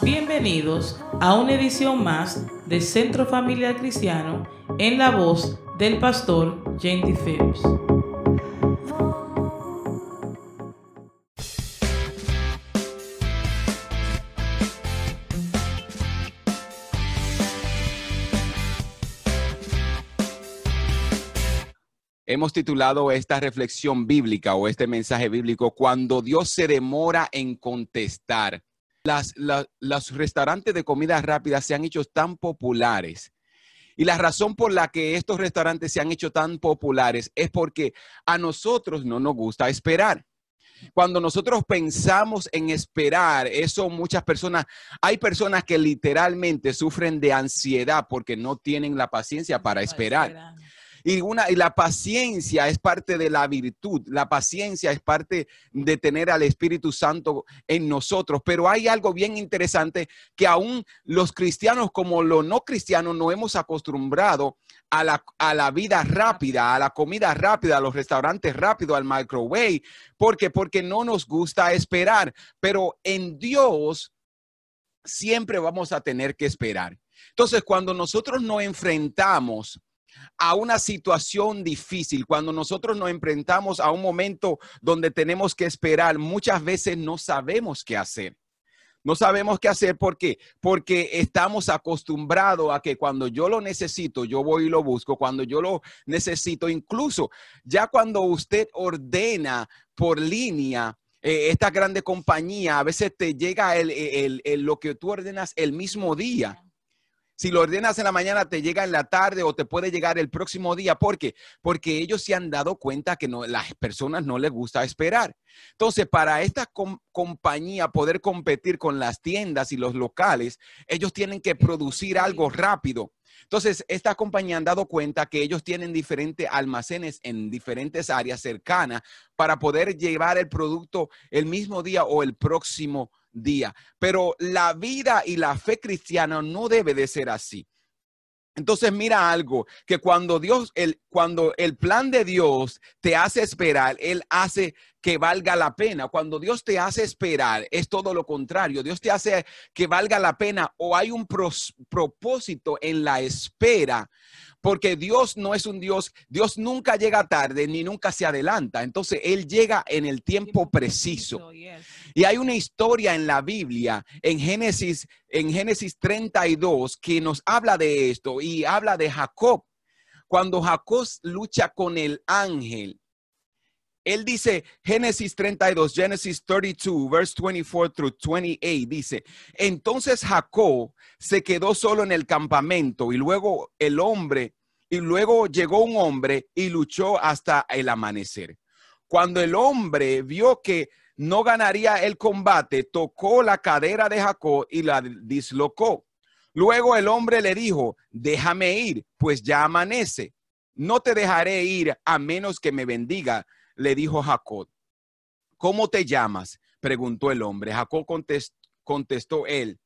Bienvenidos a una edición más de Centro Familiar Cristiano en la voz del pastor Jenny Phillips. Hemos titulado esta reflexión bíblica o este mensaje bíblico cuando Dios se demora en contestar. Las, los restaurantes de comida rápida se han hecho tan populares. Y la razón por la que estos restaurantes se han hecho tan populares es porque a nosotros no nos gusta esperar. Cuando nosotros pensamos en esperar, eso muchas personas, hay personas que literalmente sufren de ansiedad porque no tienen la paciencia para esperar. Y, la paciencia es parte de la virtud, la paciencia es parte de tener al Espíritu Santo en nosotros. Pero hay algo bien interesante que aún los cristianos como los no cristianos no hemos acostumbrado a la, a la vida rápida, a la comida rápida, a los restaurantes rápidos, al microwave. ¿Por qué? Porque no nos gusta esperar. Pero en Dios siempre vamos a tener que esperar. Entonces, cuando nosotros nos enfrentamos a una situación difícil, cuando nosotros nos enfrentamos a un momento donde tenemos que esperar, muchas veces no sabemos qué hacer. No sabemos qué hacer ¿por qué? porque estamos acostumbrados a que cuando yo lo necesito, yo voy y lo busco. Cuando yo lo necesito, incluso ya cuando usted ordena por línea, eh, esta grande compañía, a veces te llega lo que tú ordenas el mismo día. Si lo ordenas en la mañana, te llega en la tarde o te puede llegar el próximo día. ¿Por qué? Porque ellos se han dado cuenta que no, las personas no les gusta esperar. Entonces, para esta compañía poder competir con las tiendas y los locales, ellos tienen que producir algo rápido. Entonces, esta compañía han dado cuenta que ellos tienen diferentes almacenes en diferentes áreas cercanas para poder llevar el producto el mismo día o el próximo día. Pero la vida y la fe cristiana no debe de ser así. Entonces mira algo, que cuando Dios, el, cuando el plan de Dios te hace esperar, Él hace que valga la pena. Cuando Dios te hace esperar, es todo lo contrario. Dios te hace que valga la pena o hay un propósito en la espera porque Dios no es un Dios, Dios nunca llega tarde ni nunca se adelanta, entonces Él llega en el tiempo preciso. Y hay una historia en la Biblia, en Génesis, en Génesis 32, que nos habla de esto y habla de Jacob. Cuando Jacob lucha con el ángel, él dice, Génesis 32, Génesis 32, verse 24 through 28, dice, entonces Jacob se quedó solo en el campamento y luego el hombre, y luego llegó un hombre y luchó hasta el amanecer. Cuando el hombre vio que no ganaría el combate, tocó la cadera de Jacob y la dislocó. Luego el hombre le dijo, déjame ir, pues ya amanece. No te dejaré ir a menos que me bendiga le dijo Jacob. ¿Cómo te llamas? preguntó el hombre. Jacob contestó, él.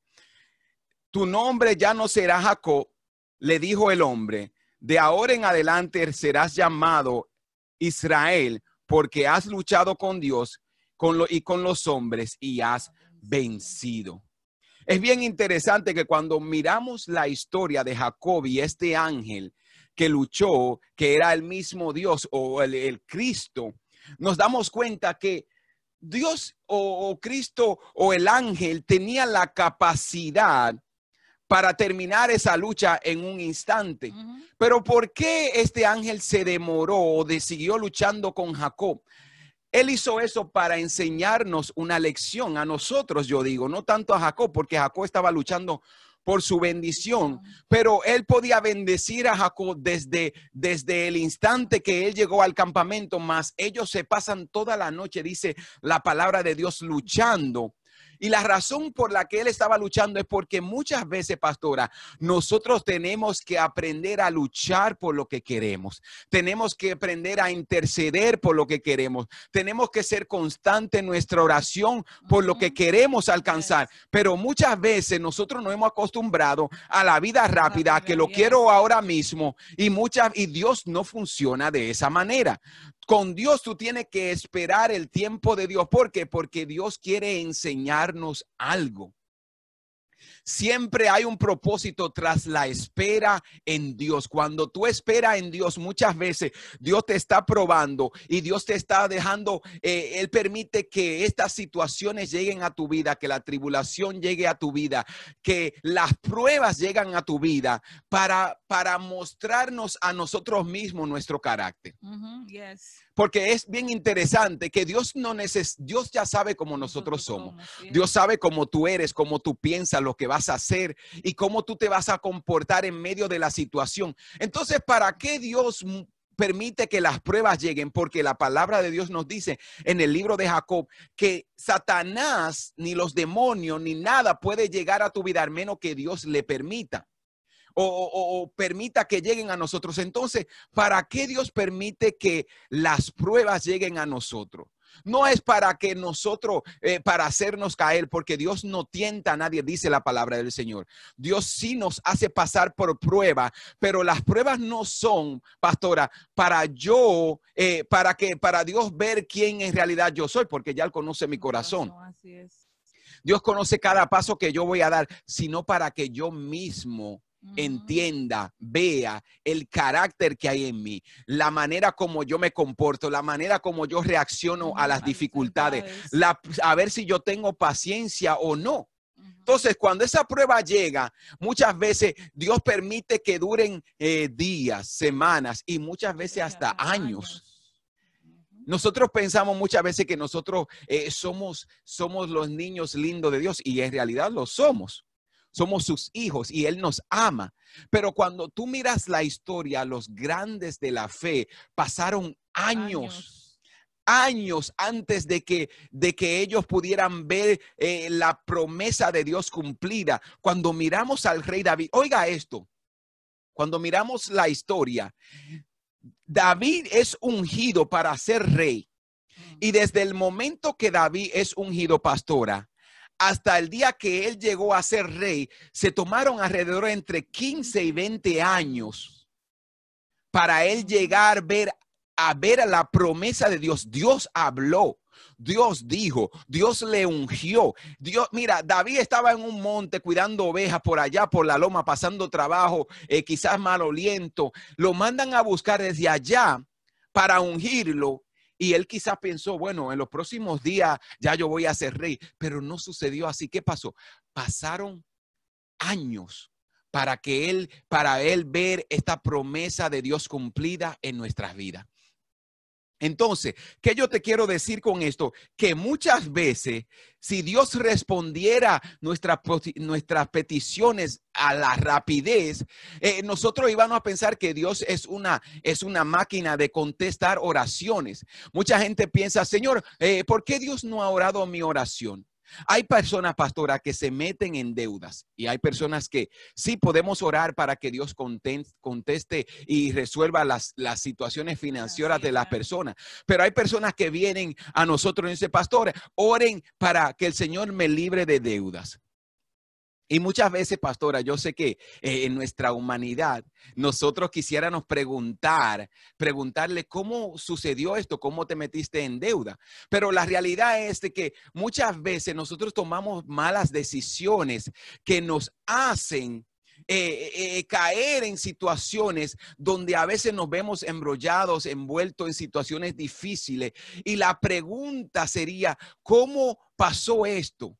Tu nombre ya no será Jacob, le dijo el hombre. De ahora en adelante serás llamado Israel, porque has luchado con Dios con y con los hombres y has vencido. Es bien interesante que cuando miramos la historia de Jacob y este ángel que luchó, que era el mismo Dios o el Cristo, nos damos cuenta que Dios o, Cristo o el ángel tenía la capacidad para terminar esa lucha en un instante. Pero ¿por qué este ángel se demoró o siguió luchando con Jacob? Él hizo eso para enseñarnos una lección a nosotros, yo digo, no tanto a Jacob, porque Jacob estaba luchando por su bendición, pero él podía bendecir a Jacob desde, desde el instante que él llegó al campamento, más ellos se pasan toda la noche, dice la palabra de Dios, luchando y la razón por la que él estaba luchando es porque muchas veces, pastora, nosotros tenemos que aprender a luchar por lo que queremos. Tenemos que aprender a interceder por lo que queremos. Tenemos que ser constante en nuestra oración por lo que queremos alcanzar. Pero muchas veces nosotros nos hemos acostumbrado a la vida rápida, que lo quiero ahora mismo y muchas y Dios no funciona de esa manera. Con Dios tú tienes que esperar el tiempo de Dios. ¿Por qué? Porque Dios quiere enseñarnos algo. Siempre hay un propósito tras la espera en Dios. Cuando tú esperas en Dios, muchas veces Dios te está probando y Dios te está dejando, eh, Él permite que estas situaciones lleguen a tu vida, que la tribulación llegue a tu vida, que las pruebas llegan a tu vida para, para mostrarnos a nosotros mismos nuestro carácter. Yes. Porque es bien interesante que Dios no neces Dios ya sabe cómo nosotros somos. Dios sabe cómo tú eres, cómo tú piensas, lo que vas a hacer y cómo tú te vas a comportar en medio de la situación. Entonces, ¿para qué Dios permite que las pruebas lleguen? Porque la palabra de Dios nos dice en el libro de Jacob que Satanás, ni los demonios, ni nada puede llegar a tu vida, al menos que Dios le permita. O, o- o permita que lleguen a nosotros. Entonces, ¿para qué Dios permite que las pruebas lleguen a nosotros? No es para que nosotros, eh, para hacernos caer, porque Dios no tienta a nadie, dice la palabra del Señor. Dios sí nos hace pasar por prueba, pero las pruebas no son, pastora, para yo, eh, para que, para Dios ver quién en realidad yo soy, porque ya Él conoce mi corazón. Así es. Dios conoce cada paso que yo voy a dar, sino para que yo mismo. Entienda, vea el carácter que hay en mí, la manera como yo me comporto, la manera como yo reacciono a las las dificultades, la, a ver si yo tengo paciencia o no. Entonces, cuando esa prueba llega, muchas veces Dios permite que duren eh, días, semanas y muchas veces hasta años. Nosotros pensamos muchas veces que nosotros eh, somos, somos los niños lindos de Dios y en realidad lo somos. Somos sus hijos y Él nos ama. Pero cuando tú miras la historia, los grandes de la fe pasaron años, años antes de que, de que ellos pudieran ver eh, la promesa de Dios cumplida. Cuando miramos al rey David, oiga esto, cuando miramos la historia, David es ungido para ser rey. Ujú. Y desde el momento que David es ungido pastora, hasta el día que él llegó a ser rey, se tomaron alrededor entre 15 y 20 años para él llegar ver, a ver a la promesa de Dios. Dios habló. Dios dijo, Dios le ungió. Dios, mira, David estaba en un monte cuidando ovejas por allá, por la loma, pasando trabajo, eh, quizás maloliento. Lo mandan a buscar desde allá para ungirlo. Y él quizás pensó, bueno, en los próximos días ya yo voy a ser rey, pero no sucedió así. ¿Qué pasó? Pasaron años para que él, para él ver esta promesa de Dios cumplida en nuestras vidas. Entonces, ¿qué yo te quiero decir con esto? Que muchas veces, si Dios respondiera nuestra, poti- nuestras peticiones a la rapidez, eh, nosotros íbamos a pensar que Dios es una, es una máquina de contestar oraciones. Mucha gente piensa, Señor, eh, ¿por qué Dios no ha orado mi oración? Hay personas, pastora, que se meten en deudas y hay personas que sí podemos orar para que Dios conteste y resuelva las, las situaciones financieras de las personas. Pero hay personas que vienen a nosotros y dicen, pastor, oren para que el Señor me libre de deudas. Y muchas veces, pastora, yo sé que eh, en nuestra humanidad nosotros quisiéramos preguntar, preguntarle cómo sucedió esto, cómo te metiste en deuda. Pero la realidad es de que muchas veces nosotros tomamos malas decisiones que nos hacen eh, eh, caer en situaciones donde a veces nos vemos embrollados, envueltos en situaciones difíciles. Y la pregunta sería, ¿cómo pasó esto?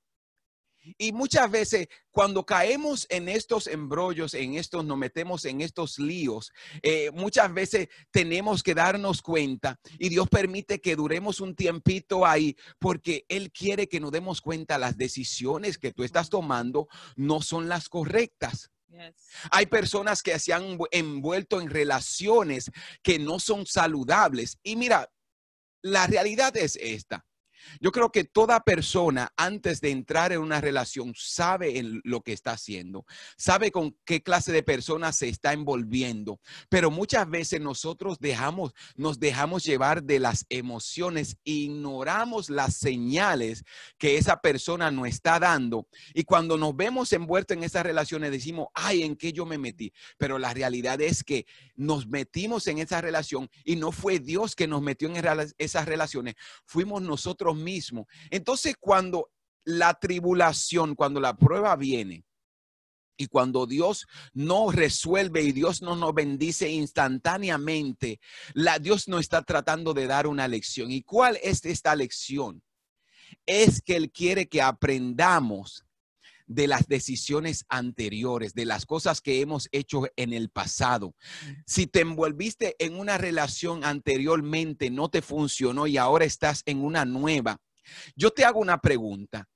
Y muchas veces cuando caemos en estos embrollos, en estos, nos metemos en estos líos, eh, muchas veces tenemos que darnos cuenta y Dios permite que duremos un tiempito ahí porque Él quiere que nos demos cuenta las decisiones que tú estás tomando no son las correctas. Hay personas que se han envu- envuelto en relaciones que no son saludables. Y mira, la realidad es esta. Yo creo que toda persona antes de entrar en una relación sabe en lo que está haciendo, sabe con qué clase de personas se está envolviendo, pero muchas veces nosotros dejamos, nos dejamos llevar de las emociones, ignoramos las señales que esa persona nos está dando y cuando nos vemos envueltos en esas relaciones decimos, ay, ¿en qué yo me metí? Pero la realidad es que nos metimos en esa relación y no fue Dios que nos metió en esas relaciones, fuimos nosotros mismos. Entonces, cuando la tribulación, cuando la prueba viene, Y cuando Dios no resuelve y Dios no nos bendice instantáneamente, la, Dios no está tratando de dar una lección. ¿Y cuál es esta lección? Es que Él quiere que aprendamos de las decisiones anteriores, de las cosas que hemos hecho en el pasado. Si te envolviste en una relación anteriormente, no te funcionó y ahora estás en una nueva, yo te hago una pregunta.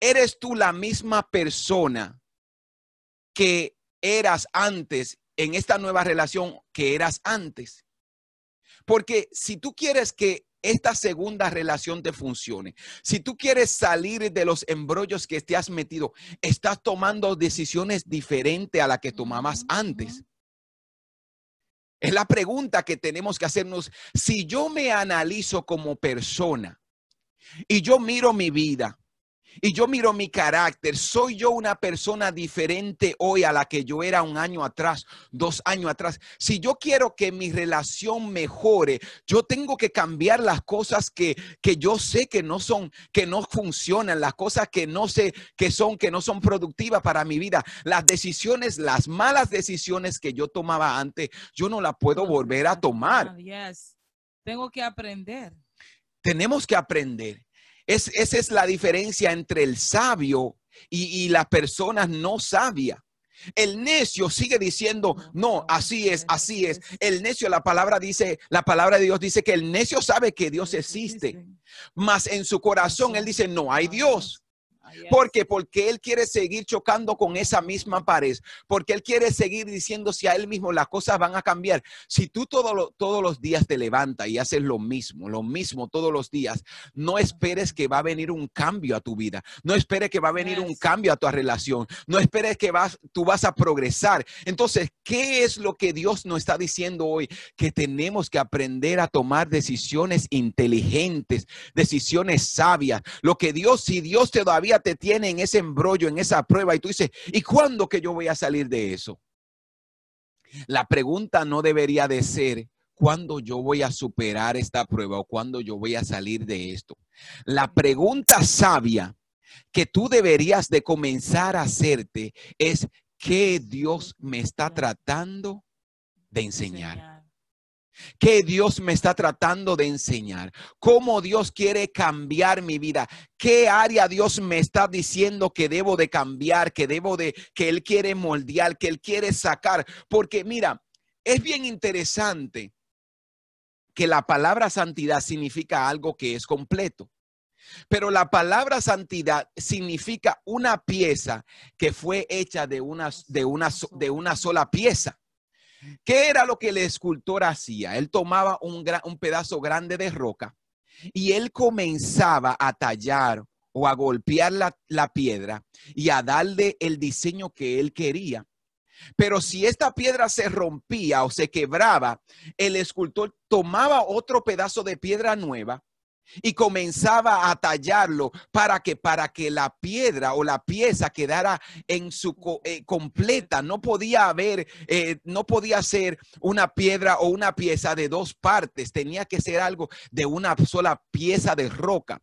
¿Eres tú la misma persona que eras antes en esta nueva relación que eras antes? Porque si tú quieres que esta segunda relación te funcione, si tú quieres salir de los embrollos que te has metido, estás tomando decisiones diferentes a las que tomabas antes. Es la pregunta que tenemos que hacernos. Si yo me analizo como persona y yo miro mi vida, y yo miro mi carácter, soy yo una persona diferente hoy a la que yo era un año atrás, dos años atrás. Si yo quiero que mi relación mejore, yo tengo que cambiar las cosas que, que yo sé que no son, que no funcionan, las cosas que no sé que son, que no son productivas para mi vida. Las decisiones, las malas decisiones que yo tomaba antes, yo no las puedo volver a tomar. Tengo que aprender. Tenemos que aprender. Es, esa es la diferencia entre el sabio y, y las personas no sabias. El necio sigue diciendo, no, así es, así es. El necio, la palabra dice, la palabra de Dios dice que el necio sabe que Dios existe, mas en su corazón él dice, no hay Dios. ¿Por qué? Porque él quiere seguir chocando con esa misma pared, porque él quiere seguir diciéndose a él mismo las cosas van a cambiar. Si tú todos los días te levantas y haces lo mismo, lo mismo todos los días, no esperes que va a venir un cambio a tu vida, no esperes que va a venir un cambio a tu relación, no esperes que vas, tú vas a progresar. Entonces, ¿qué es lo que Dios nos está diciendo hoy? Que tenemos que aprender a tomar decisiones inteligentes, decisiones sabias. Lo que Dios, si Dios todavía te tiene en ese embrollo, en esa prueba, y tú dices, ¿y cuándo que yo voy a salir de eso? La pregunta no debería de ser, ¿cuándo yo voy a superar esta prueba o cuándo yo voy a salir de esto? La pregunta sabia que tú deberías de comenzar a hacerte es, ¿qué Dios me está tratando de enseñar? ¿Qué Dios me está tratando de enseñar? ¿Cómo Dios quiere cambiar mi vida? ¿Qué área Dios me está diciendo que debo de cambiar, que debo de, que Él quiere moldear, que Él quiere sacar? Porque mira, es bien interesante que la palabra santidad significa algo que es completo. Pero la palabra santidad significa una pieza que fue hecha de una, de una, de una sola pieza. ¿Qué era lo que el escultor hacía? Él tomaba un, un pedazo grande de roca y él comenzaba a tallar o a golpear la, la, piedra y a darle el diseño que él quería. Pero si esta piedra se rompía o se quebraba, el escultor tomaba otro pedazo de piedra nueva y comenzaba a tallarlo para que para que la piedra o la pieza quedara en su eh, completa. No podía haber eh, no podía ser una piedra o una pieza de dos partes. Tenía que ser algo de una sola pieza de roca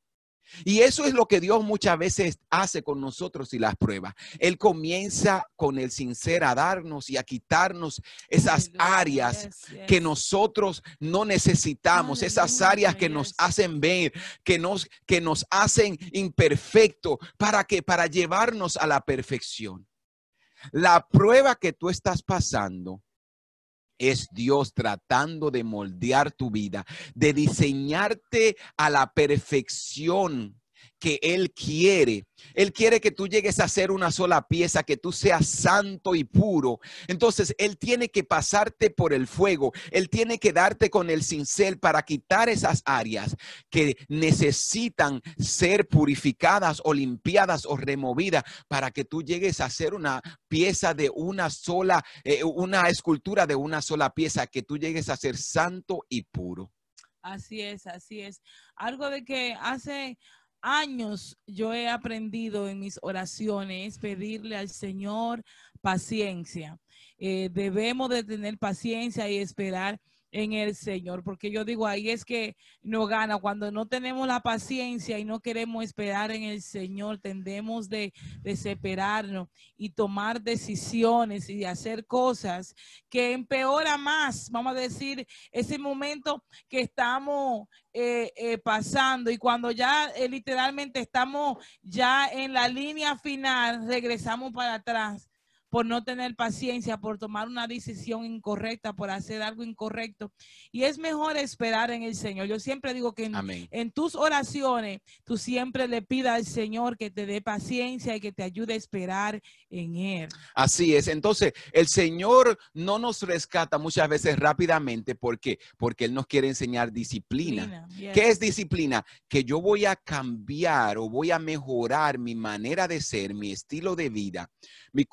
y eso es lo que Dios muchas veces hace con nosotros y las pruebas. Él comienza con el sincero a darnos y a quitarnos esas áreas que nosotros no necesitamos, esas áreas que nos hacen ver, que nos, que nos hacen imperfectos, para que, para llevarnos a la perfección. La prueba que tú estás pasando es Dios tratando de moldear tu vida, de diseñarte a la perfección que Él quiere. Él quiere que tú llegues a ser una sola pieza, que tú seas santo y puro. Entonces, Él tiene que pasarte por el fuego. Él tiene que darte con el cincel para quitar esas áreas que necesitan ser purificadas o limpiadas o removidas para que tú llegues a ser una pieza de una sola, eh, una escultura de una sola pieza, que tú llegues a ser santo y puro. Así es, así es. Algo de que hace años yo he aprendido en mis oraciones pedirle al Señor paciencia. Eh, debemos de tener paciencia y esperar en el Señor, porque yo digo, ahí es que no gana, cuando no tenemos la paciencia y no queremos esperar en el Señor, tendemos de desesperarnos y tomar decisiones y hacer cosas que empeora más, vamos a decir, ese momento que estamos eh, eh, pasando y cuando ya eh, literalmente estamos ya en la línea final, regresamos para atrás por no tener paciencia, por tomar una decisión incorrecta, por hacer algo incorrecto. Y es mejor esperar en el Señor. Yo siempre digo que en, tus oraciones, tú siempre le pidas al Señor que te dé paciencia y que te ayude a esperar en Él. Así es. Entonces, el Señor no nos rescata muchas veces rápidamente porque, porque Él nos quiere enseñar disciplina. ¿Qué es disciplina? Que yo voy a cambiar o voy a mejorar mi manera de ser, mi estilo de vida mis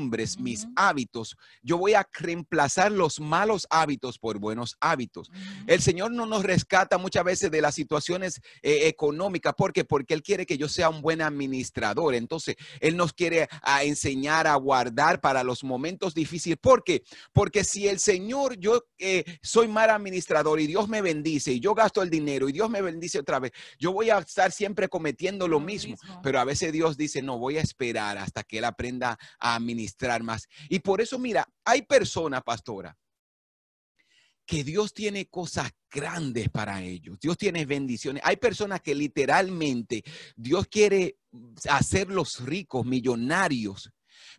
costumbres, mis hábitos. Yo voy a reemplazar los malos hábitos por buenos hábitos. El Señor no nos rescata muchas veces de las situaciones eh, económicas. ¿Por qué? Porque Él quiere que yo sea un buen administrador. Entonces, Él nos quiere a enseñar a guardar para los momentos difíciles. ¿Por qué? Porque si el Señor, yo eh, soy mal administrador y Dios me bendice y yo gasto el dinero y Dios me bendice otra vez, yo voy a estar siempre cometiendo lo, mismo. mismo. Pero a veces Dios dice, no, voy a esperar hasta que Él aprenda a administrar más. Y por eso, mira, hay personas, pastora, que Dios tiene cosas grandes para ellos. Dios tiene bendiciones. Hay personas que literalmente Dios quiere hacerlos ricos, millonarios,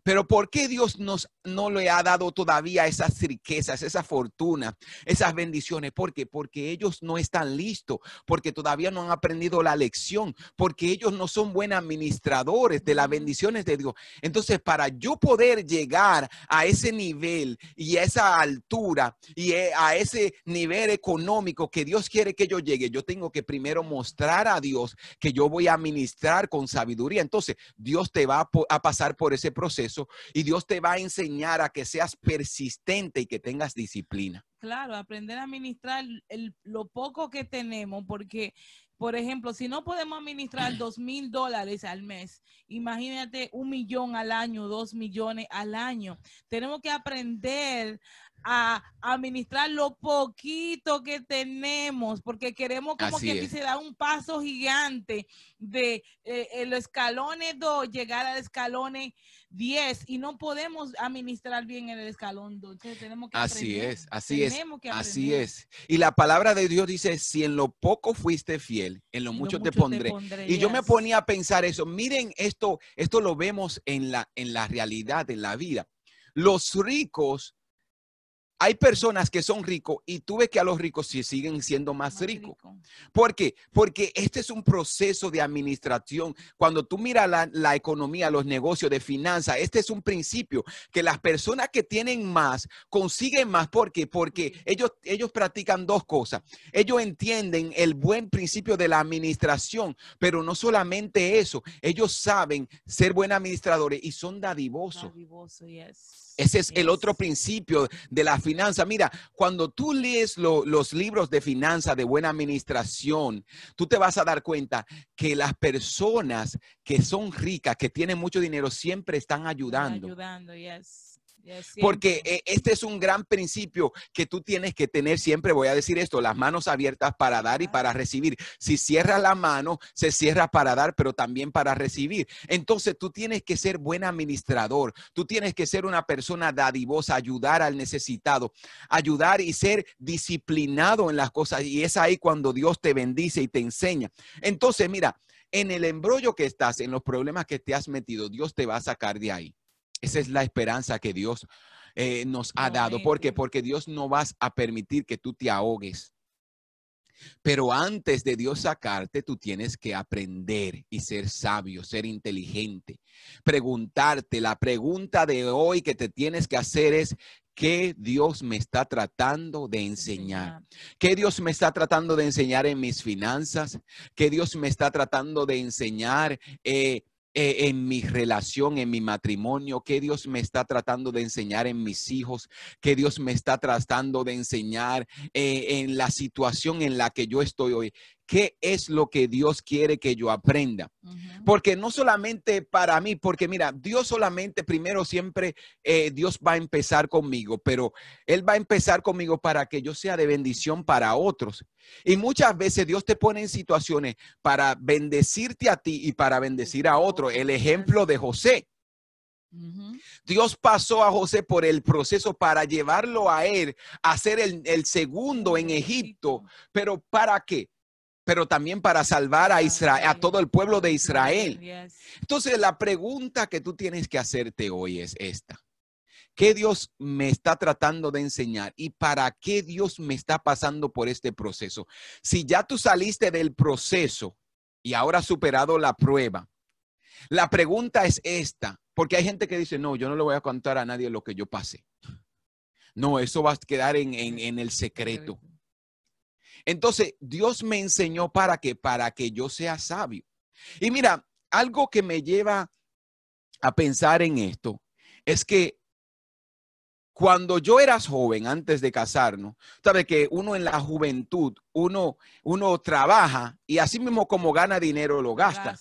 pero ¿por qué Dios nos, no le ha dado todavía esas riquezas, esa fortuna, esas bendiciones? ¿Por qué? Porque ellos no están listos, porque todavía no han aprendido la lección, porque ellos no son buenos administradores de las bendiciones de Dios. Entonces, para yo poder llegar a ese nivel y a esa altura y e, a ese nivel económico que Dios quiere que yo llegue, yo tengo que primero mostrar a Dios que yo voy a administrar con sabiduría. Entonces, Dios te va a pasar por ese proceso y Dios te va a enseñar a que seas persistente y que tengas disciplina. Claro, aprender a administrar lo poco que tenemos, porque, por ejemplo, si no podemos administrar dos mil dólares al mes, imagínate un millón al año, dos millones al año. Tenemos que aprender a administrar lo poquito que tenemos, porque queremos como que se da un paso gigante de eh, los escalones 2, llegar al escalones 10 y no podemos administrar bien en el escalón 2. tenemos que Así es, así es. Así es. Y la palabra de Dios dice, si en lo poco fuiste fiel, en lo, mucho, te, pondré. Y yo me ponía a pensar eso. Miren esto, esto lo vemos en la, en la realidad, en la vida. Los ricos hay personas que son ricos y tú ves que a los ricos sí siguen siendo más, ricos. ¿Por qué? Porque este es un proceso de administración. Cuando tú miras la, economía, los negocios de finanzas, este es un principio que las personas que tienen más consiguen más. ¿Por qué? Porque ellos, ellos practican dos cosas. Ellos entienden el buen principio de la administración, pero no solamente eso, ellos saben ser buenos administradores y son dadivosos. Dadivoso, yes. Ese es el otro principio de la finanza. Mira, cuando tú lees los libros de finanza, de buena administración, tú te vas a dar cuenta que las personas que son ricas, que tienen mucho dinero, siempre están ayudando. Ayudando, yes. Porque eh, este es un gran principio que tú tienes que tener siempre, voy a decir esto, las manos abiertas para dar y para recibir. Si cierras la mano, se cierra para dar, pero también para recibir. Entonces tú tienes que ser buen administrador, tú tienes que ser una persona dadivosa, ayudar al necesitado, ayudar y ser disciplinado en las cosas. Y es ahí cuando Dios te bendice y te enseña. Entonces, mira, en el embrollo que estás, en los problemas que te has metido, Dios te va a sacar de ahí. Esa es la esperanza que Dios eh, nos ha dado. ¿Por qué? Porque Dios no vas a permitir que tú te ahogues. Pero antes de Dios sacarte, tú tienes que aprender y ser sabio, ser inteligente. Preguntarte, la pregunta de hoy que te tienes que hacer es, ¿qué Dios me está tratando de enseñar? ¿Qué Dios me está tratando de enseñar en mis finanzas? ¿Qué Dios me está tratando de enseñar eh, eh, en mi relación, en mi matrimonio, qué Dios me está tratando de enseñar en mis hijos, qué Dios me está tratando de enseñar eh, en la situación en la que yo estoy hoy. Qué es lo que Dios quiere que yo aprenda. Porque no solamente para mí, porque mira, Dios solamente primero siempre, eh, Dios va a empezar conmigo, pero Él va a empezar conmigo para que yo sea de bendición para otros. Y muchas veces Dios te pone en situaciones para bendecirte a ti y para bendecir a otro. El ejemplo de José. Dios pasó a José por el proceso para llevarlo a él a ser el, segundo en Egipto. Pero ¿para qué? Pero también para salvar a Israel, a todo el pueblo de Israel. Entonces la pregunta que tú tienes que hacerte hoy es esta. ¿Qué Dios me está tratando de enseñar y para qué Dios me está pasando por este proceso? Si ya tú saliste del proceso y ahora has superado la prueba, la pregunta es esta. Porque hay gente que dice, no, yo no le voy a contar a nadie lo que yo pasé. No, eso va a quedar en, el secreto. Entonces, Dios me enseñó para que, para que yo sea sabio. Y mira, algo que me lleva a pensar en esto es que cuando yo era joven, antes de casarnos, sabe que uno en la juventud, uno, uno trabaja y así mismo como gana dinero lo gasta.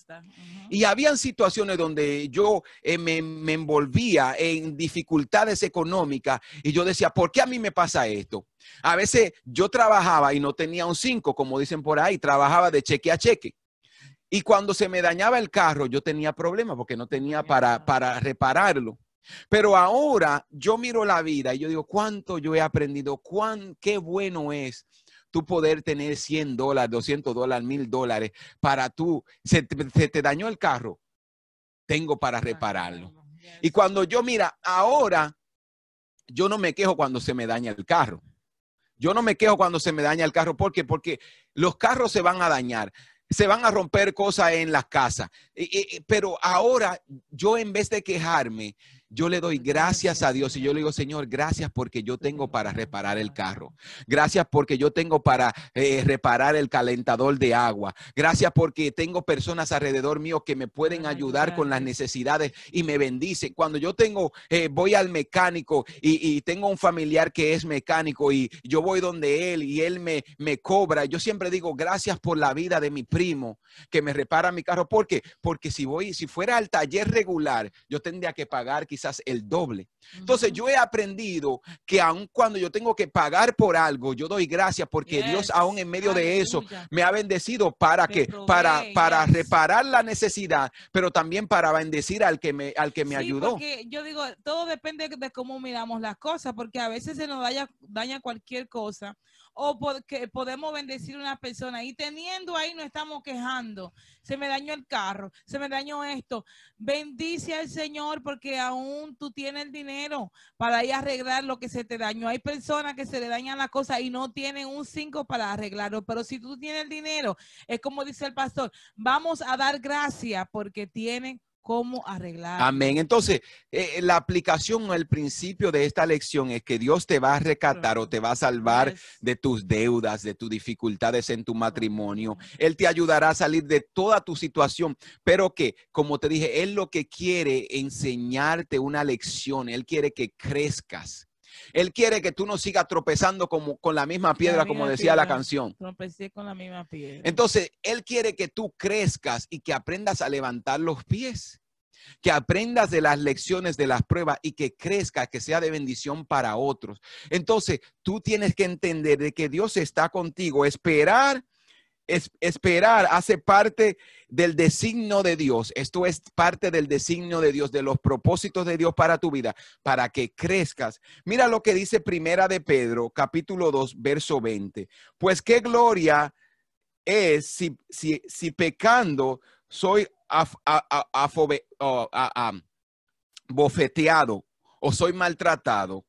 Y habían situaciones donde yo eh, me, me, envolvía en dificultades económicas y yo decía, ¿por qué a mí me pasa esto? A veces yo trabajaba y no tenía un 5, como dicen por ahí, trabajaba de cheque a cheque. Y cuando se me dañaba el carro, yo tenía problemas porque no tenía para, para repararlo. Pero ahora yo miro la vida y yo digo, ¿cuánto yo he aprendido? ¿Cuán, qué bueno es tú poder tener 100 dólares, 200 dólares, 1000 dólares para tú, se te, dañó el carro, tengo para repararlo. Y cuando yo mira, ahora yo no me quejo cuando se me daña el carro. Yo no me quejo cuando se me daña el carro. ¿Por qué? Porque los carros se van a dañar se van a romper cosas en las casas. pero ahora yo en vez de quejarme, yo le doy gracias a Dios y yo le digo, Señor, gracias porque yo tengo para reparar el carro. Gracias porque yo tengo para eh, reparar el calentador de agua. Gracias porque tengo personas alrededor mío que me pueden ayudar con las necesidades y me bendicen. Cuando yo tengo, eh, voy al mecánico y, tengo un familiar que es mecánico y yo voy donde él y él me, me cobra, yo siempre digo, gracias por la vida de mi primo que me repara mi carro. ¿Por qué? Porque si voy, si fuera al taller regular, yo tendría que pagar quizás el doble. Entonces yo he aprendido que aun cuando yo tengo que pagar por algo, yo doy gracias porque Dios aún en medio de eso me ha bendecido para que para para reparar la necesidad, pero también para bendecir al que me al que me ayudó. Porque yo digo, todo depende de cómo miramos las cosas, porque a veces se nos daña, daña cualquier cosa o porque podemos bendecir a una persona y teniendo ahí no estamos quejando. Se me dañó el carro, se me dañó esto. Bendice al Señor porque aún tú tienes el dinero para ir a arreglar lo que se te dañó. Hay personas que se le dañan las cosas y no tienen un 5 para arreglarlo, pero si tú tienes el dinero, es como dice el pastor, vamos a dar gracias porque tienen cómo arreglar. Amén. Entonces, eh, eh, la aplicación o el principio de esta lección es que Dios te va a recatar o te va a salvar de tus deudas, de tus dificultades en tu matrimonio. Él te ayudará a salir de toda tu situación, pero que, como te dije, Él lo que quiere enseñarte una lección, Él quiere que crezcas. Él quiere que tú no sigas tropezando como, con la misma piedra, como decía la canción. Tropecé con la misma piedra. Entonces, Él quiere que tú crezcas y que aprendas a levantar los pies. Que aprendas de las lecciones de las pruebas y que crezca, que sea de bendición para otros. Entonces, tú tienes que entender de que Dios está contigo. Esperar esperar hace parte del designio de Dios. Esto es parte del designio de Dios, de los propósitos de Dios para tu vida, para que crezcas. Mira lo que dice Primera de Pedro, capítulo 2, verso 20. Pues qué gloria es si, si, si pecando soy bofeteado o soy maltratado.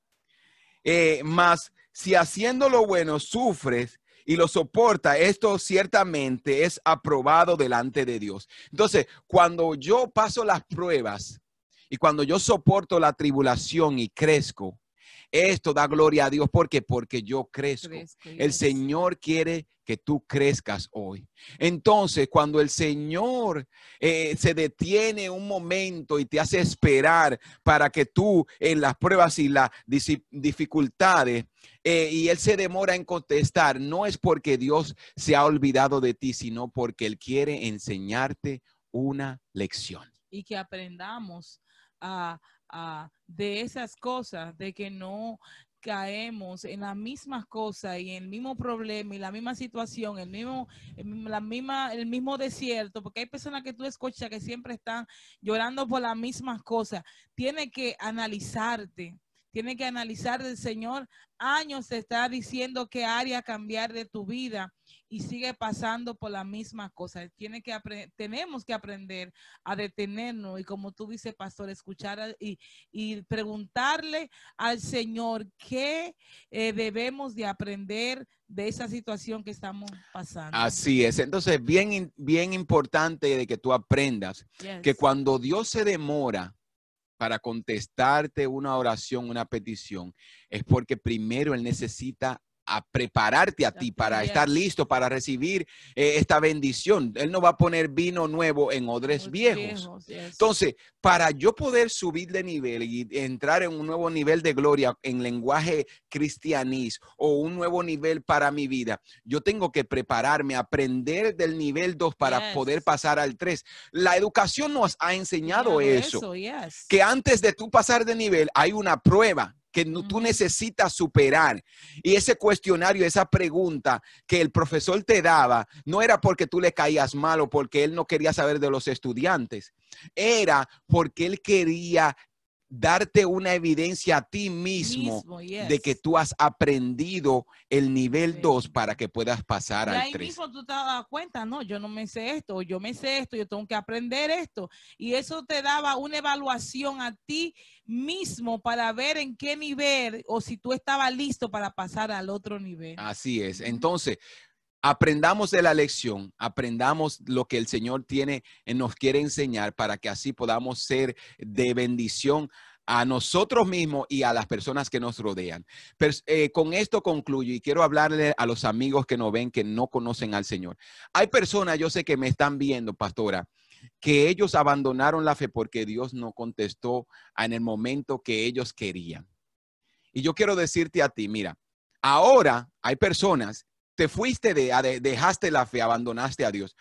Eh, más si haciendo lo bueno sufres, y lo soporta, esto ciertamente es aprobado delante de Dios. Entonces, cuando yo paso las pruebas y cuando yo soporto la tribulación y crezco, Esto da gloria a Dios. ¿Por qué? Porque yo crezco. Crezco, El. Señor quiere que tú crezcas hoy. Entonces, cuando el Señor eh, se detiene un momento y te hace esperar para que tú en las pruebas y las dificultades, eh, y Él se demora en contestar, no es porque Dios se ha olvidado de ti, sino porque Él quiere enseñarte una lección. y que aprendamos a, a- de esas cosas, de que no caemos en las mismas cosas y el mismo problema y la misma situación, el mismo- la misma, el mismo desierto, porque hay personas que tú escuchas que siempre están llorando por las mismas cosas. Tiene que analizarte, tiene que analizar el Señor. Años te está diciendo qué área cambiar de tu vida y sigue pasando por las mismas cosas. Tiene que tenemos que aprender a detenernos y como tú dices, pastor, escuchar a- y, y preguntarle al Señor qué eh, debemos de aprender de esa situación que estamos pasando. Así es. Entonces, bien, bien importante de que tú aprendas que cuando Dios se demora para contestarte una oración, una petición, es porque primero Él necesita a prepararte a ti para estar listo para recibir eh, esta bendición. Él no va a poner vino nuevo en odres Los viejos. yes. Entonces, para yo poder subir de nivel y entrar en un nuevo nivel de gloria en lenguaje cristianís o un nuevo nivel para mi vida, yo tengo que prepararme, aprender del nivel 2 para Yes. poder pasar al 3. La educación nos ha enseñado eso, yes. que antes de tú pasar de nivel hay una prueba que no- tú necesitas superar. Y ese cuestionario, esa pregunta que el profesor te daba, no era porque tú le caías mal o porque él no quería saber de los estudiantes, era porque él quería darte una evidencia a ti mismo, Mismo, de que tú has aprendido el nivel Sí. 2 para que puedas pasar Y al ahí 3. mismo tú te das cuenta, no, yo no me sé esto, yo me sé esto, yo tengo que aprender esto. Y eso te daba una evaluación a ti mismo para ver en qué nivel o si tú estabas listo para pasar al otro nivel. Así es. Entonces, aprendamos de la lección, aprendamos lo que el Señor tiene, eh, nos quiere enseñar para que así podamos ser de bendición a nosotros mismos y a las personas que nos rodean. Eh, con esto concluyo y quiero hablarle a los amigos que nos ven que no conocen al Señor. Hay personas, yo sé que me están viendo, pastora, que ellos abandonaron la fe porque Dios no contestó en el momento que ellos querían. Y yo quiero decirte a ti, mira, ahora hay personas, te fuiste de, a- de- dejaste la fe, abandonaste a Dios.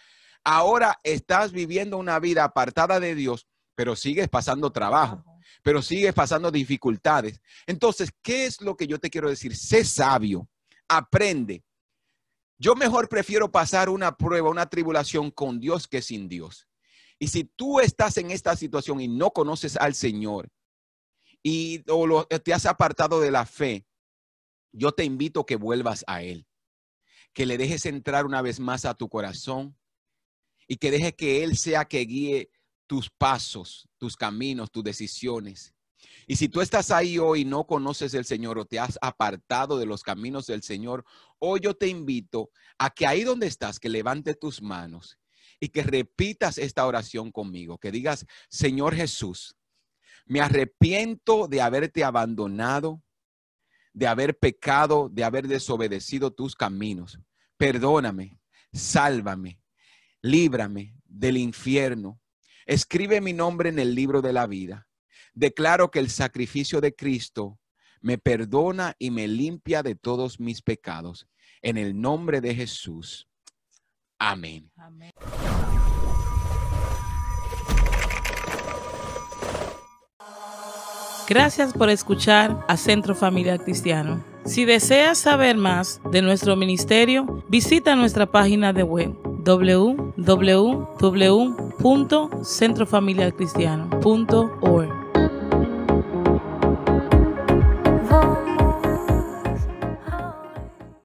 Ahora estás viviendo una vida apartada de Dios, pero sigues pasando trabajo, pero sigues pasando dificultades. Entonces, ¿qué es lo que yo te quiero decir? Sé sabio, aprende. Yo mejor prefiero pasar una prueba, una tribulación con Dios que sin Dios. Y si tú estás en esta situación y no conoces al Señor y o lo- te has apartado de la fe, yo te invito que vuelvas a Él, que le dejes entrar una vez más a tu corazón y que deje que Él sea que guíe tus pasos, tus caminos, tus decisiones. Y si tú estás ahí hoy y no conoces el Señor o te has apartado de los caminos del Señor, hoy yo te invito a que ahí donde estás, que levante tus manos y que repitas esta oración conmigo, que digas, Señor Jesús, me arrepiento de haberte abandonado, de haber pecado, de haber desobedecido tus caminos. Perdóname, sálvame, líbrame del infierno. Escribe mi nombre en el libro de la vida. Declaro que el sacrificio de Cristo me perdona y me limpia de todos mis pecados. En el nombre de Jesús. Amén. Gracias por escuchar a Centro Familiar Cristiano. Si deseas saber más de nuestro ministerio, visita nuestra página de web www.centrofamiliarcristiano.org.